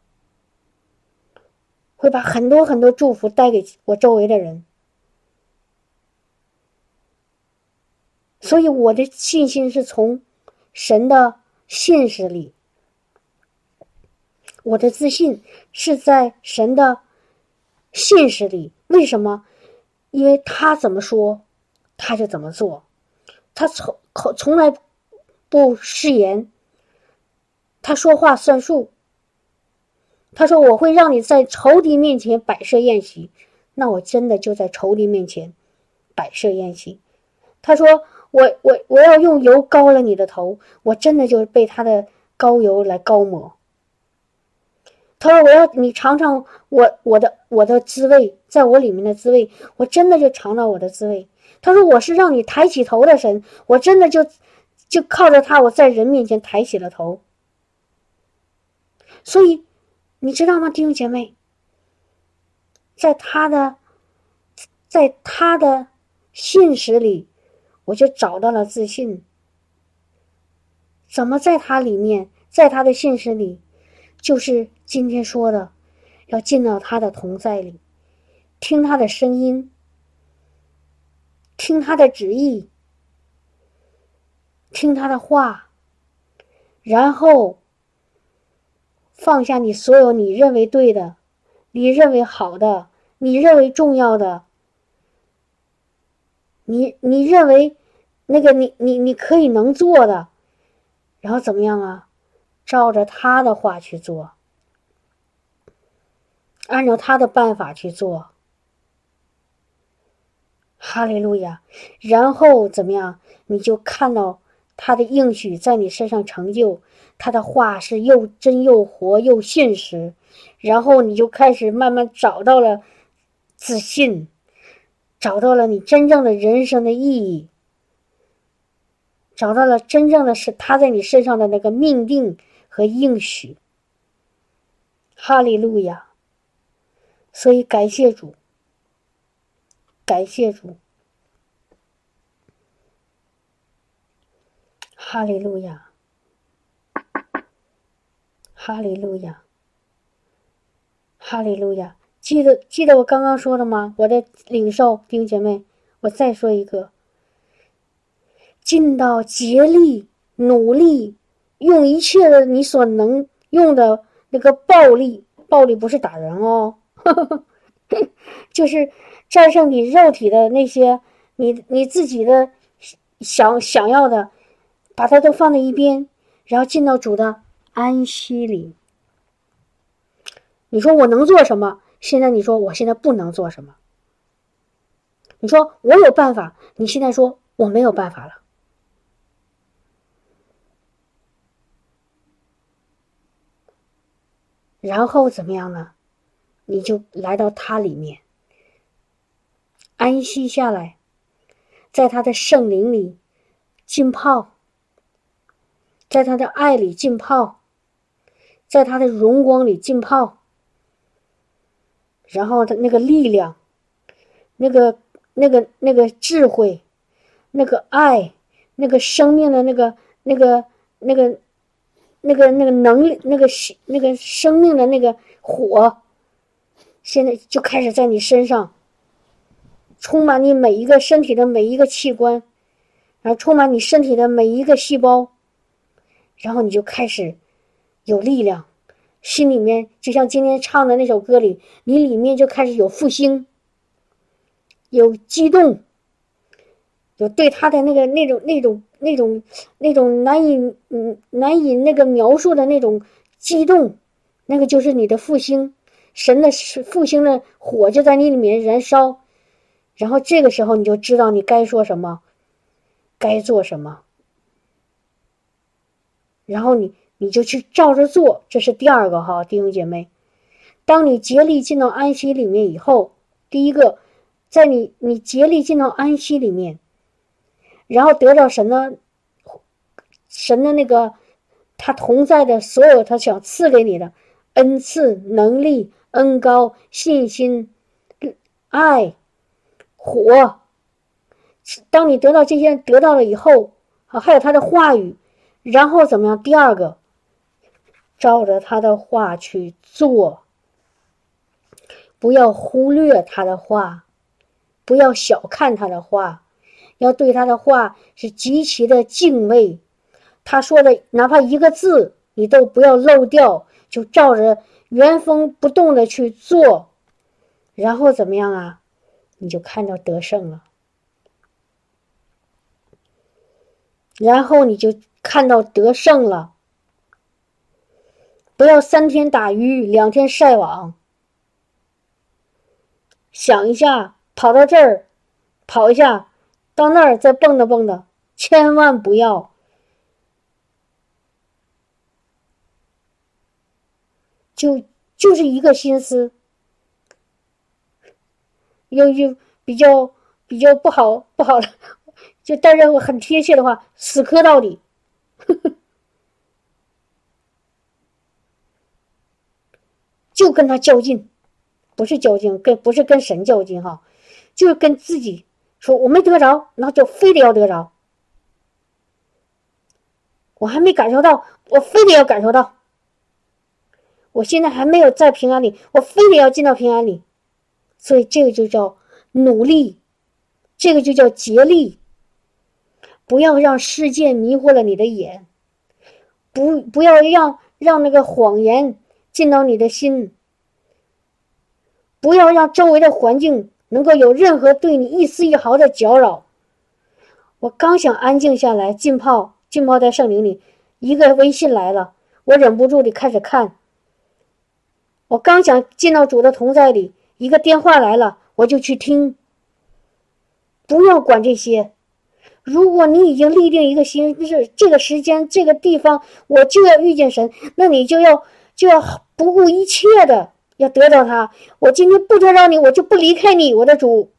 会把很多很多祝福带给我周围的人，所以我的信心是从神的信实里，我的自信是在神的信实里。为什么？因为他怎么说，他就怎么做，他从口从来不失言，他说话算数。他说：“我会让你在仇敌面前摆设宴席。”那我真的就在仇敌面前摆设宴席。他说：“我我我要用油膏了你的头。”我真的就是被他的膏油来膏抹。他说我要你尝尝我我的我的滋味，在我里面的滋味，我真的就尝到我的滋味。他说我是让你抬起头的神，我真的就就靠着他，我在人面前抬起了头。所以你知道吗，弟兄姐妹，在他的在他的信实里，我就找到了自信。怎么在他里面，在他的信实里，就是今天说的，要进到他的同在里，听他的声音，听他的旨意，听他的话，然后放下你所有你认为对的、你认为好的、你认为重要的、你你认为那个你你你可以能做的。然后怎么样啊？照着他的话去做，按照他的办法去做。哈利路亚！然后怎么样？你就看到他的应许在你身上成就，他的话是又真又活又现实。然后你就开始慢慢找到了自信，找到了你真正的人生的意义。找到了真正的是他在你身上的那个命定和应许，哈利路亚！所以感谢主，感谢主，哈利路亚，哈利路亚，哈利路亚！记得记得我刚刚说的吗？我的领受弟兄姐妹，我再说一个。尽到竭力努力，用一切的你所能用的那个暴力，暴力不是打人哦，就是战胜你肉体的那些，你你自己的想想要的，把它都放在一边，然后进到主的安息里。你说我能做什么？现在你说我现在不能做什么？你说我有办法？你现在说我没有办法了。然后怎么样呢？你就来到他里面，安息下来，在他的圣灵里浸泡，在他的爱里浸泡，在他的荣光里浸泡。然后他那个力量，那个那个那个智慧，那个爱，那个生命的那个那个那个。那个那个能力，那个那个生命的那个火，现在就开始在你身上充满你每一个身体的每一个器官，然后充满你身体的每一个细胞，然后你就开始有力量，心里面就像今天唱的那首歌里，你里面就开始有复兴，有激动，有对他的那个那种那种。那种那种难以嗯难以那个描述的那种激动，那个就是你的复兴，神的复兴的火就在你里面燃烧，然后这个时候你就知道你该说什么，该做什么，然后你你就去照着做，这是第二个哈，弟兄姐妹，当你竭力进到安息里面以后，第一个，在你你竭力进到安息里面。然后得到神的神的那个他同在的所有，他想赐给你的恩赐、能力、恩高、信心、爱、火。当你得到这些得到了以后，啊，还有他的话语，然后怎么样？第二个，照着他的话去做，不要忽略他的话，不要小看他的话。要对他的话是极其的敬畏，他说的哪怕一个字你都不要漏掉，就照着原封不动的去做，然后怎么样啊？你就看到得胜了，然后你就看到得胜了。不要三天打鱼两天晒网，想一下，跑到这儿，跑一下。到那儿再蹦跶蹦跶，千万不要，就就是一个心思，有有比较比较不好不好的，就但是很贴切的话，死磕到底，就跟他较劲，不是较劲，跟不是跟神较劲哈，就是跟自己说我没得着，那就非得要得着。我还没感受到，我非得要感受到。我现在还没有在平安里，我非得要进到平安里，所以这个就叫努力，这个就叫竭力。不要让世界迷惑了你的眼，不不要让让那个谎言进到你的心，不要让周围的环境能够有任何对你一丝一毫的搅扰。我刚想安静下来浸泡。浸泡在圣灵里，一个微信来了，我忍不住的开始看。我刚想进到主的同在里，一个电话来了，我就去听。不要管这些，如果你已经立定一个心，就是这个时间、这个地方，我就要遇见神，那你就要就要不顾一切的要得到他。我今天不得到你，我就不离开你，我的主。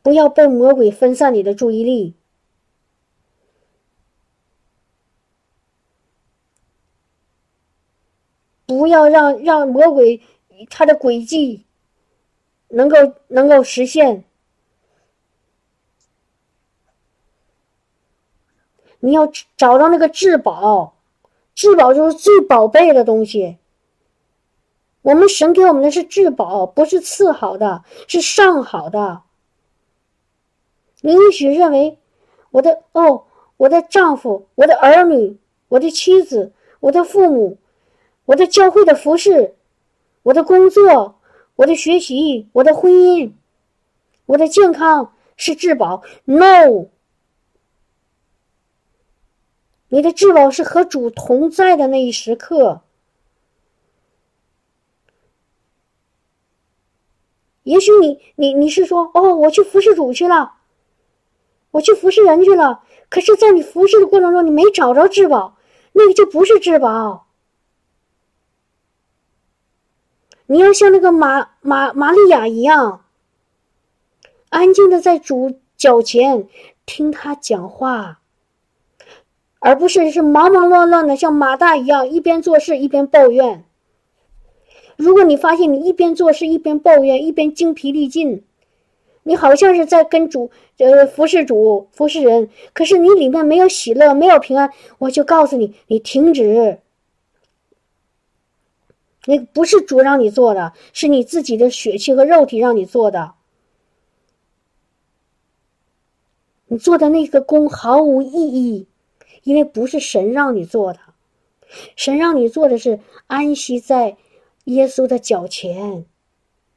不要被魔鬼分散你的注意力，不要让让魔鬼他的诡计能够能够实现。你要找到那个至宝，至宝就是最宝贝的东西。我们神给我们的是至宝，不是次好的，是上好的。你也许认为，我的哦，我的丈夫，我的儿女，我的妻子，我的父母，我的教会的服饰，我的工作，我的学习，我的婚姻，我的健康是至宝。No，你的至宝是和主同在的那一时刻。也许你你你是说，哦，我去服侍主去了。我去服侍人去了，可是，在你服侍的过程中，你没找着至宝，那个就不是至宝。你要像那个玛玛玛利亚一样，安静的在主脚前听他讲话，而不是是忙忙乱乱的像马大一样一边做事一边抱怨。如果你发现你一边做事一边抱怨，一边精疲力尽。你好像是在跟主，呃，服侍主，服侍人，可是你里面没有喜乐，没有平安。我就告诉你，你停止。那不是主让你做的，是你自己的血气和肉体让你做的。你做的那个功毫无意义，因为不是神让你做的，神让你做的是安息在耶稣的脚前，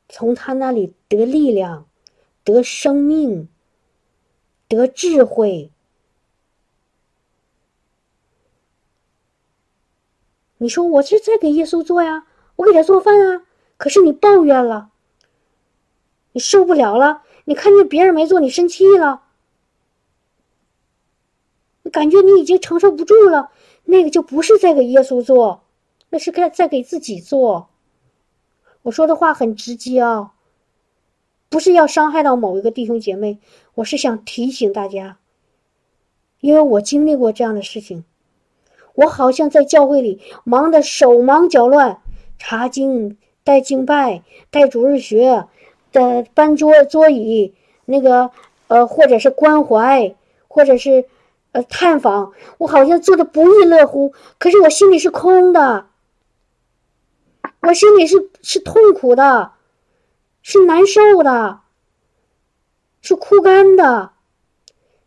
从他那里得力量。得生命，得智慧。你说我是在给耶稣做呀，我给他做饭啊。可是你抱怨了，你受不了了，你看见别人没做，你生气了，感觉你已经承受不住了，那个就不是在给耶稣做，那是在在给自己做。我说的话很直接啊。不是要伤害到某一个弟兄姐妹，我是想提醒大家，因为我经历过这样的事情，我好像在教会里忙得手忙脚乱，查经、带敬拜、带主日学的搬桌桌椅，那个呃，或者是关怀，或者是呃探访，我好像做的不亦乐乎，可是我心里是空的，我心里是是痛苦的。是难受的，是枯干的。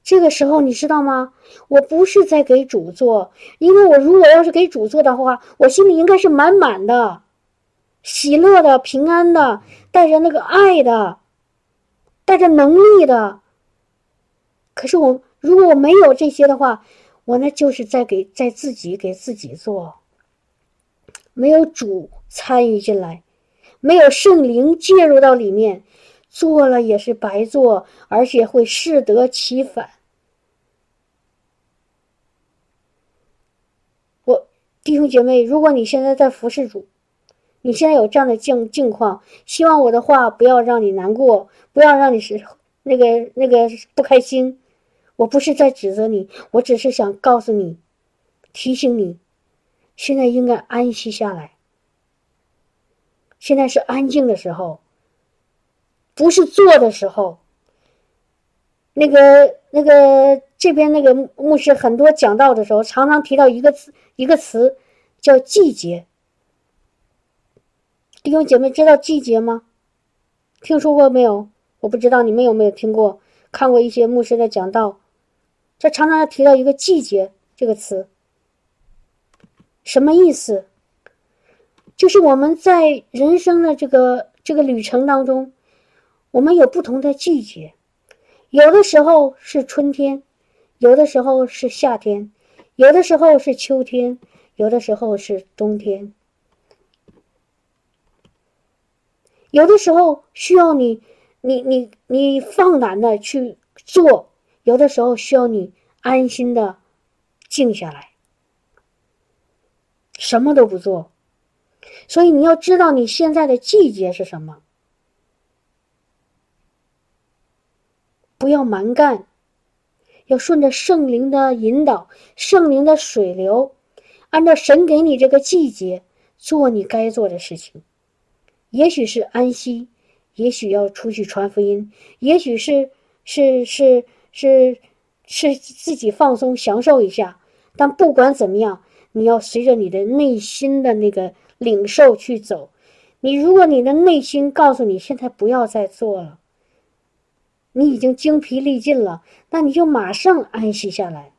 这个时候，你知道吗？我不是在给主做，因为我如果要是给主做的话，我心里应该是满满的、喜乐的、平安的，带着那个爱的，带着能力的。可是我如果我没有这些的话，我那就是在给在自己给自己做，没有主参与进来。没有圣灵介入到里面，做了也是白做，而且会适得其反。我弟兄姐妹，如果你现在在服侍主，你现在有这样的境境况，希望我的话不要让你难过，不要让你是那个那个不开心。我不是在指责你，我只是想告诉你，提醒你，现在应该安息下来。现在是安静的时候，不是做的时候。那个那个这边那个牧师很多讲道的时候，常常提到一个词，一个词叫季节。弟兄姐妹知道季节吗？听说过没有？我不知道你们有没有听过，看过一些牧师的讲道，这常常提到一个季节这个词，什么意思？就是我们在人生的这个这个旅程当中，我们有不同的季节。有的时候是春天，有的时候是夏天，有的时候是秋天，有的时候是冬天。有的时候需要你，你你你放胆的去做；有的时候需要你安心的静下来，什么都不做。所以你要知道你现在的季节是什么。不要蛮干，要顺着圣灵的引导，圣灵的水流，按照神给你这个季节做你该做的事情。也许是安息，也许要出去传福音，也许是是是是是自己放松享受一下。但不管怎么样，你要随着你的内心的那个领受去走。你如果你的内心告诉你现在不要再做了。你已经精疲力尽了，那你就马上安息下来。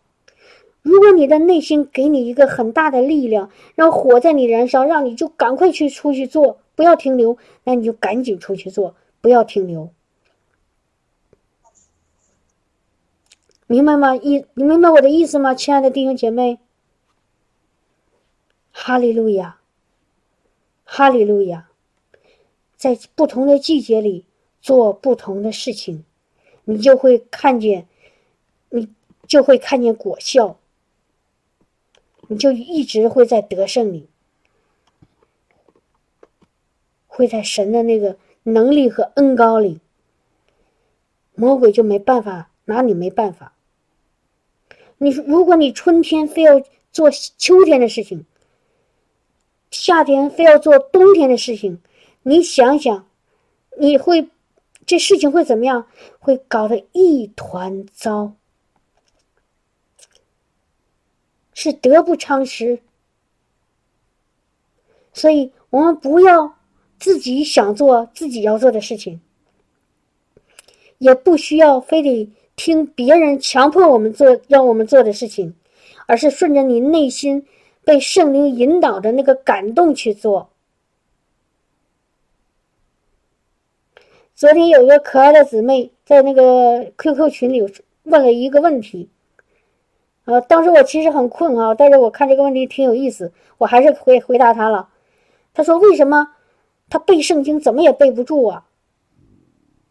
如果你的内心给你一个很大的力量，让火在你燃烧，让你就赶快去出去做，不要停留，那你就赶紧出去做，不要停留。明白吗？意你明白我的意思吗，亲爱的弟兄姐妹？哈利路亚，哈利路亚，在不同的季节里做不同的事情。你就会看见，你就会看见果效，你就一直会在得胜里，会在神的那个能力和恩高里，魔鬼就没办法拿你没办法。你如果你春天非要做秋天的事情，夏天非要做冬天的事情，你想想，你会。这事情会怎么样？会搞得一团糟，是得不偿失。所以，我们不要自己想做自己要做的事情，也不需要非得听别人强迫我们做让我们做的事情，而是顺着你内心被圣灵引导的那个感动去做。昨天有一个可爱的姊妹在那个 QQ 群里问了一个问题，呃，当时我其实很困啊，但是我看这个问题挺有意思，我还是回回答她了。她说：“为什么她背圣经怎么也背不住啊？”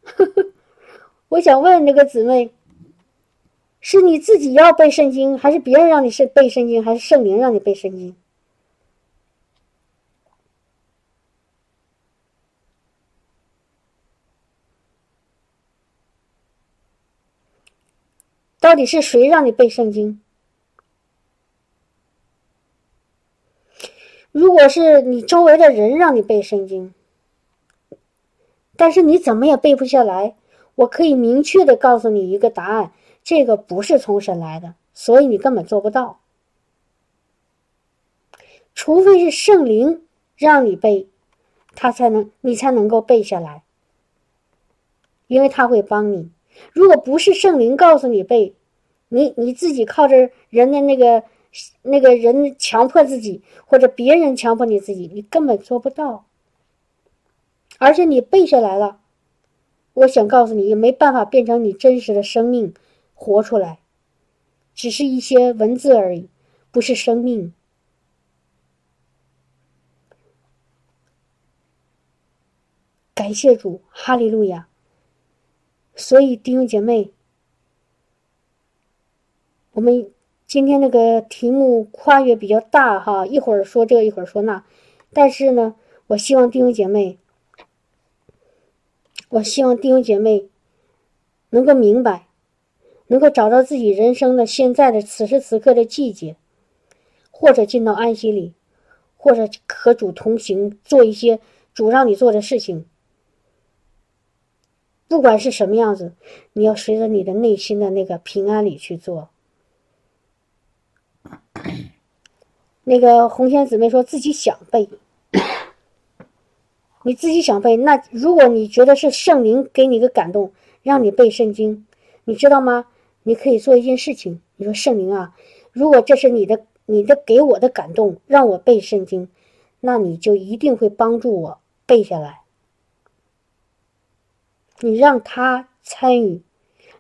我想问这个姊妹：是你自己要背圣经，还是别人让你是背圣经，还是圣灵让你背圣经？到底是谁让你背圣经？如果是你周围的人让你背圣经，但是你怎么也背不下来，我可以明确的告诉你一个答案：这个不是从神来的，所以你根本做不到。除非是圣灵让你背，他才能你才能够背下来，因为他会帮你。如果不是圣灵告诉你背，你你自己靠着人的那个那个人强迫自己，或者别人强迫你自己，你根本做不到。而且你背下来了，我想告诉你，也没办法变成你真实的生命活出来，只是一些文字而已，不是生命。感谢主，哈利路亚。所以弟兄姐妹，我们今天那个题目跨越比较大哈，一会儿说这，一会儿说那，但是呢，我希望弟兄姐妹，我希望弟兄姐妹能够明白，能够找到自己人生的现在的此时此刻的季节，或者进到安息里，或者和主同行，做一些主让你做的事情。不管是什么样子，你要随着你的内心的那个平安里去做。那个红仙姊妹说自己想背，你自己想背。那如果你觉得是圣灵给你个感动，让你背圣经，你知道吗？你可以做一件事情。你说圣灵啊，如果这是你的、你的给我的感动，让我背圣经，那你就一定会帮助我背下来。你让他参与，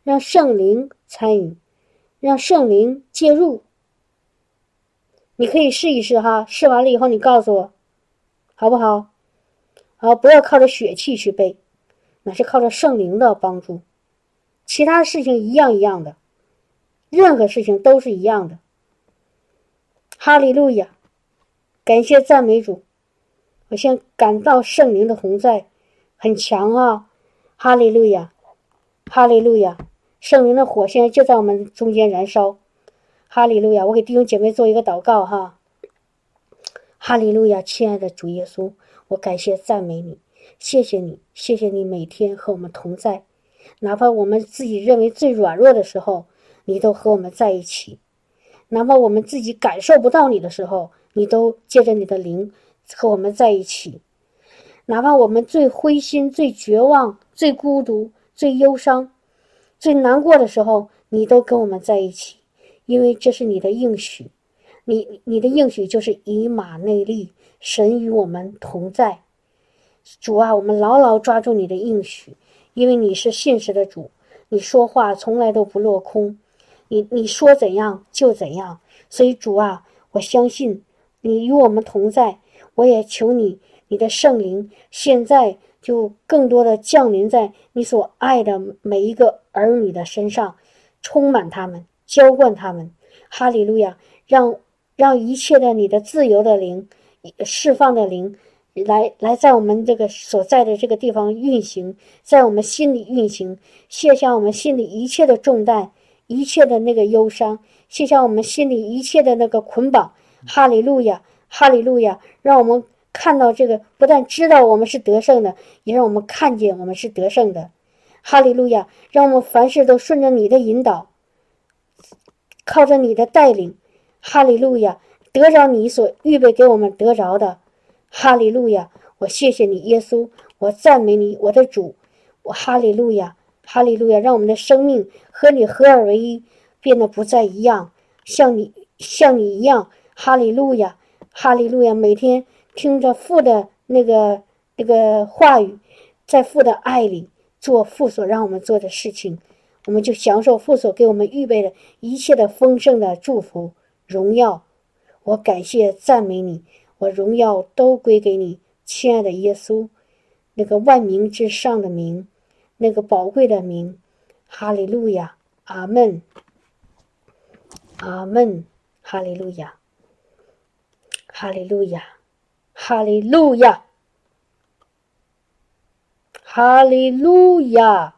让圣灵参与，让圣灵介入。你可以试一试哈，试完了以后你告诉我，好不好？好，不要靠着血气去背，那是靠着圣灵的帮助。其他事情一样一样的，任何事情都是一样的。哈利路亚，感谢赞美主，我先感到圣灵的同在很强啊！哈利路亚，哈利路亚，圣灵的火现在就在我们中间燃烧。哈利路亚！我给弟兄姐妹做一个祷告哈。哈利路亚，亲爱的主耶稣，我感谢赞美你，谢谢你，谢谢你每天和我们同在，哪怕我们自己认为最软弱的时候，你都和我们在一起；哪怕我们自己感受不到你的时候，你都借着你的灵和我们在一起；哪怕我们最灰心、最绝望、最孤独、最忧伤、最难过的时候，你都跟我们在一起。因为这是你的应许，你你的应许就是以马内利，神与我们同在。主啊，我们牢牢抓住你的应许，因为你是信实的主，你说话从来都不落空，你你说怎样就怎样。所以主啊，我相信你与我们同在。我也求你，你的圣灵现在就更多的降临在你所爱的每一个儿女的身上，充满他们。浇灌他们，哈利路亚！让让一切的你的自由的灵，释放的灵，来来在我们这个所在的这个地方运行，在我们心里运行，卸下我们心里一切的重担，一切的那个忧伤，卸下我们心里一切的那个捆绑。哈利路亚，哈利路亚！让我们看到这个，不但知道我们是得胜的，也让我们看见我们是得胜的。哈利路亚！让我们凡事都顺着你的引导。靠着你的带领，哈利路亚，得着你所预备给我们得着的，哈利路亚，我谢谢你，耶稣，我赞美你，我的主，我哈利路亚，哈利路亚，让我们的生命和你合二为一，变得不再一样，像你像你一样，哈利路亚，哈利路亚，每天听着父的那个那个话语，在父的爱里做父所让我们做的事情。我们就享受父所给我们预备的一切的丰盛的祝福、荣耀。我感谢赞美你，我荣耀都归给你，亲爱的耶稣，那个万名之上的名，那个宝贵的名。哈利路亚，阿门，阿门，哈利路亚，哈利路亚，哈利路亚，哈利路亚。